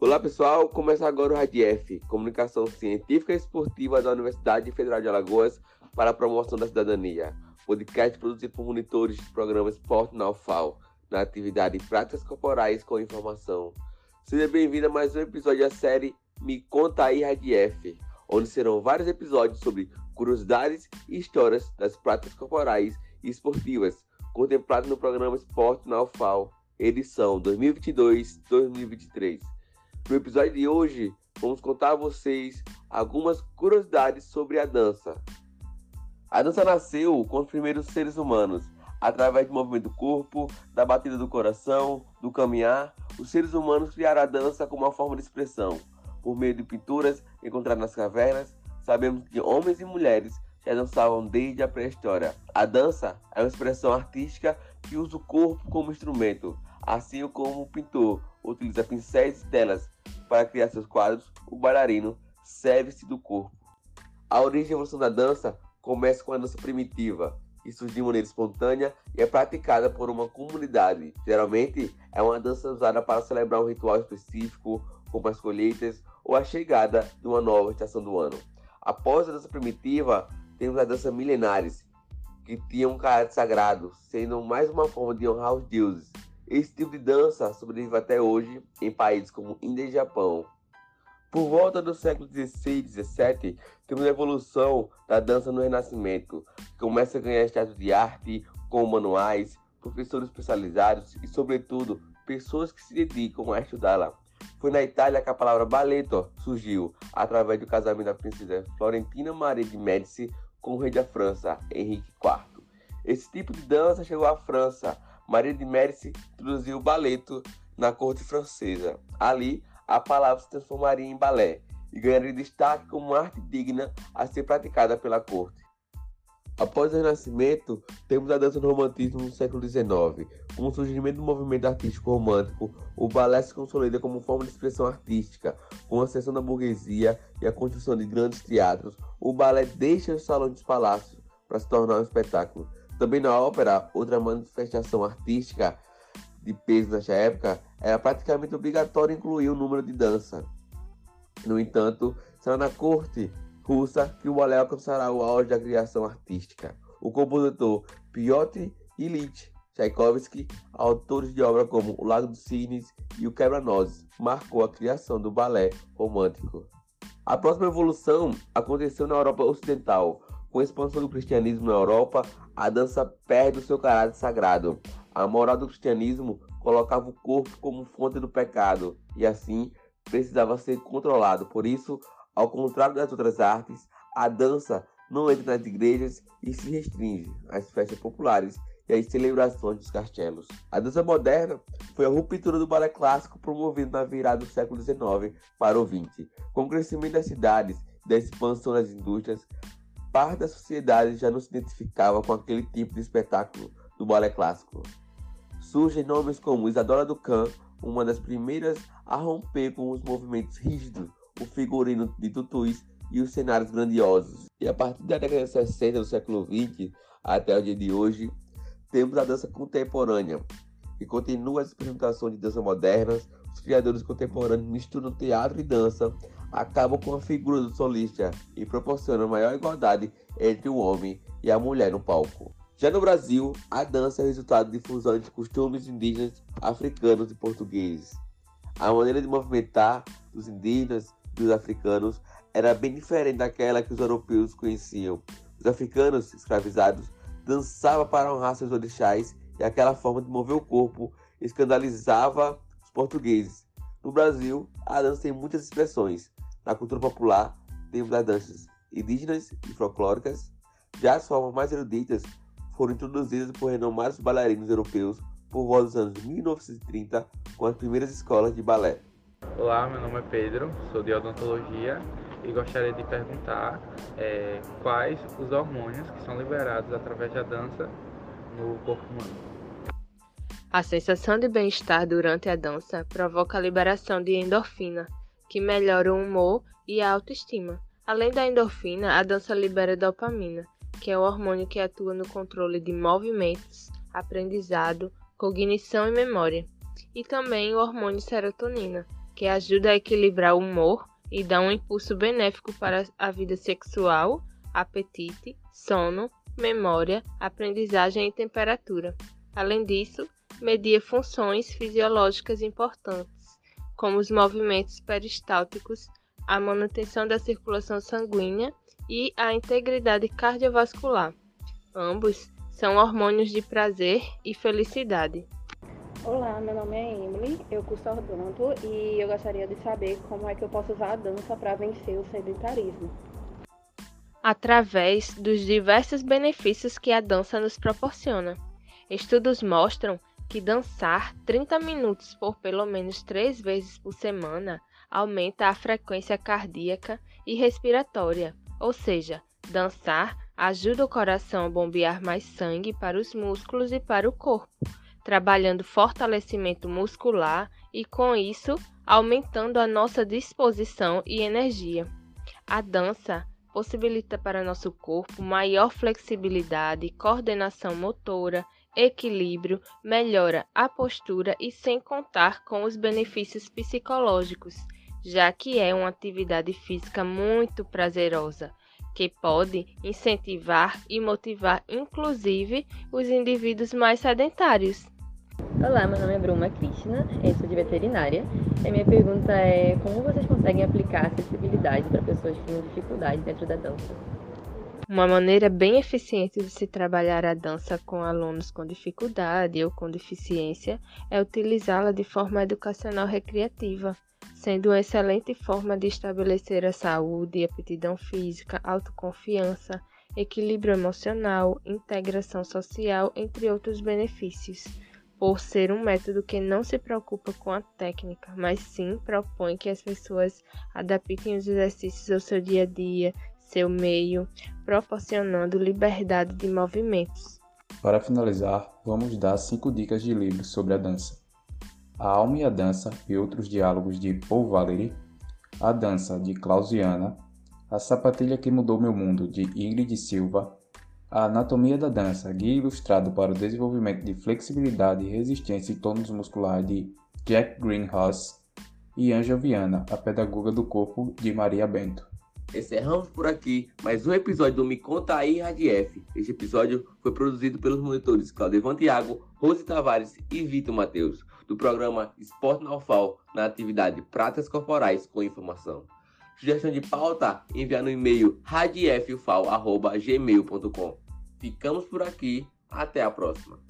Olá pessoal, começa agora o RADF, Comunicação Científica e Esportiva da Universidade Federal de Alagoas para a Promoção da Cidadania. Podcast produzido por monitores do programa Esporte na UFAL, na atividade Práticas Corporais com Informação. Seja bem-vindo a mais um episódio da série Me Conta aí RADF, onde serão vários episódios sobre curiosidades e histórias das práticas corporais e esportivas, contempladas no programa Esporte na UFAL edição 2022-2023. No episódio de hoje, vamos contar a vocês algumas curiosidades sobre a dança. A dança nasceu com os primeiros seres humanos, através do movimento do corpo, da batida do coração, do caminhar. Os seres humanos criaram a dança como uma forma de expressão. Por meio de pinturas encontradas nas cavernas, sabemos que homens e mulheres já dançavam desde a pré-história. A dança é uma expressão artística que usa o corpo como instrumento, Assim como o pintor utiliza pincéis e telas para criar seus quadros, o bailarino serve-se do corpo. A origem e evolução da dança começa com a dança primitiva, que surge de maneira espontânea e é praticada por uma comunidade. Geralmente é uma dança usada para celebrar um ritual específico, como as colheitas ou a chegada de uma nova estação do ano. Após a dança primitiva, temos a dança milenares, que tinha um caráter sagrado, sendo mais uma forma de honrar os deuses. Esse tipo de dança sobrevive até hoje em países como Índia e Japão. Por volta do século XVI e XVII, temos a evolução da dança no Renascimento, que começa a ganhar status de arte, com manuais, professores especializados e, sobretudo, pessoas que se dedicam a estudá-la. Foi na Itália que a palavra balletto surgiu, através do casamento da princesa Florentina Maria de Médici com o rei da França, Henrique IV. Esse tipo de dança chegou à França, Maria de Médici introduziu o baleto na corte francesa. Ali, a palavra se transformaria em balé e ganharia destaque como arte digna a ser praticada pela corte. Após o Renascimento, temos a dança do romantismo no século XIX. Com o surgimento do movimento artístico romântico, o balé se consolida como forma de expressão artística. Com a ascensão da burguesia e a construção de grandes teatros, o balé deixa os salões dos palácios para se tornar um espetáculo. Também na ópera, outra manifestação artística de peso nesta época, era praticamente obrigatório incluir o número de dança. No entanto, será na corte russa que o balé alcançará o auge da criação artística. O compositor Piotr Ilyich Tchaikovsky, autores de obras como O Lago dos Cisnes e O Quebra-Nozes, marcou a criação do balé romântico. A próxima evolução aconteceu na Europa Ocidental, com a expansão do cristianismo na Europa, a dança perde o seu caráter sagrado. A moral do cristianismo colocava o corpo como fonte do pecado e assim precisava ser controlado. Por isso, ao contrário das outras artes, a dança não entra nas igrejas e se restringe às festas populares e às celebrações dos castelos. A dança moderna foi a ruptura do balé clássico promovido na virada do século XIX para o XX. Com o crescimento das cidades e da expansão das indústrias, parte da sociedade já não se identificava com aquele tipo de espetáculo do balé clássico. Surgem nomes como Isadora Ducan, uma das primeiras a romper com os movimentos rígidos, o figurino de tutus e os cenários grandiosos. E a partir da década de 60 do século XX até o dia de hoje, temos a dança contemporânea, que continua as apresentações de dança modernas. Os criadores contemporâneos misturam teatro e dança acabam com a figura do solista e proporcionam maior igualdade entre o homem e a mulher no palco. Já no Brasil, a dança é resultado de fusão de costumes indígenas, africanos e portugueses. A maneira de movimentar dos indígenas e dos africanos era bem diferente daquela que os europeus conheciam. Os africanos escravizados dançavam para honrar seus orixás e aquela forma de mover o corpo escandalizava os portugueses. No Brasil, a dança tem muitas expressões, na cultura popular, temos as danças indígenas e folclóricas. Já as formas mais eruditas foram introduzidas por renomados bailarinos europeus por volta dos anos 1930 com as primeiras escolas de balé. Olá, meu nome é Pedro, sou de odontologia e gostaria de perguntar é, quais os hormônios que são liberados através da dança no corpo humano. A sensação de bem-estar durante a dança provoca a liberação de endorfina, que melhora o humor e a autoestima. Além da endorfina, a dança libera dopamina, que é o hormônio que atua no controle de movimentos, aprendizado, cognição e memória. E também o hormônio serotonina, que ajuda a equilibrar o humor e dá um impulso benéfico para a vida sexual, apetite, sono, memória, aprendizagem e temperatura. Além disso, media funções fisiológicas importantes, como os movimentos peristálticos, a manutenção da circulação sanguínea e a integridade cardiovascular. Ambos são hormônios de prazer e felicidade. Olá, meu nome é Emily, eu curso odonto e eu gostaria de saber como é que eu posso usar a dança para vencer o sedentarismo. Através dos diversos benefícios que a dança nos proporciona. Estudos mostram que dançar 30 minutos por pelo menos três vezes por semana aumenta a frequência cardíaca e respiratória, ou seja, dançar ajuda o coração a bombear mais sangue para os músculos e para o corpo, trabalhando fortalecimento muscular e, com isso, aumentando a nossa disposição e energia. A dança possibilita para nosso corpo maior flexibilidade, coordenação motora, equilíbrio, melhora a postura e sem contar com os benefícios psicológicos, já que é uma atividade física muito prazerosa, que pode incentivar e motivar inclusive os indivíduos mais sedentários. Olá, meu nome é Bruma Krishna, eu sou de veterinária. E minha pergunta é como vocês conseguem aplicar acessibilidade para pessoas que têm dificuldade dentro da dança? Uma maneira bem eficiente de se trabalhar a dança com alunos com dificuldade ou com deficiência é utilizá-la de forma educacional recreativa, sendo uma excelente forma de estabelecer a saúde, aptidão física, autoconfiança, equilíbrio emocional, integração social, entre outros benefícios, por ser um método que não se preocupa com a técnica, mas sim propõe que as pessoas adaptem os exercícios ao seu dia a dia, seu meio, proporcionando liberdade de movimentos. Para finalizar, vamos dar cinco dicas de livros sobre a dança. A Alma e a Dança e outros diálogos de Paul Valéry, A Dança de Clausiana, A Sapatilha que Mudou Meu Mundo de Ingrid Silva, A Anatomia da Dança, Guia Ilustrado para o Desenvolvimento de Flexibilidade, Resistência e Tônus Muscular de Jack Greenhouse e Anja Viana, a Pedagoga do Corpo de Maria Bento. Encerramos por aqui mais um episódio do Me Conta Aí F. Este episódio foi produzido pelos monitores Claudio Tiago, Rose Tavares e Vitor Matheus, do programa Esporte na UFAL, na atividade Práticas Corporais com Informação. Sugestão de pauta, enviar no e-mail radiefufal.gmail.com. Ficamos por aqui, até a próxima.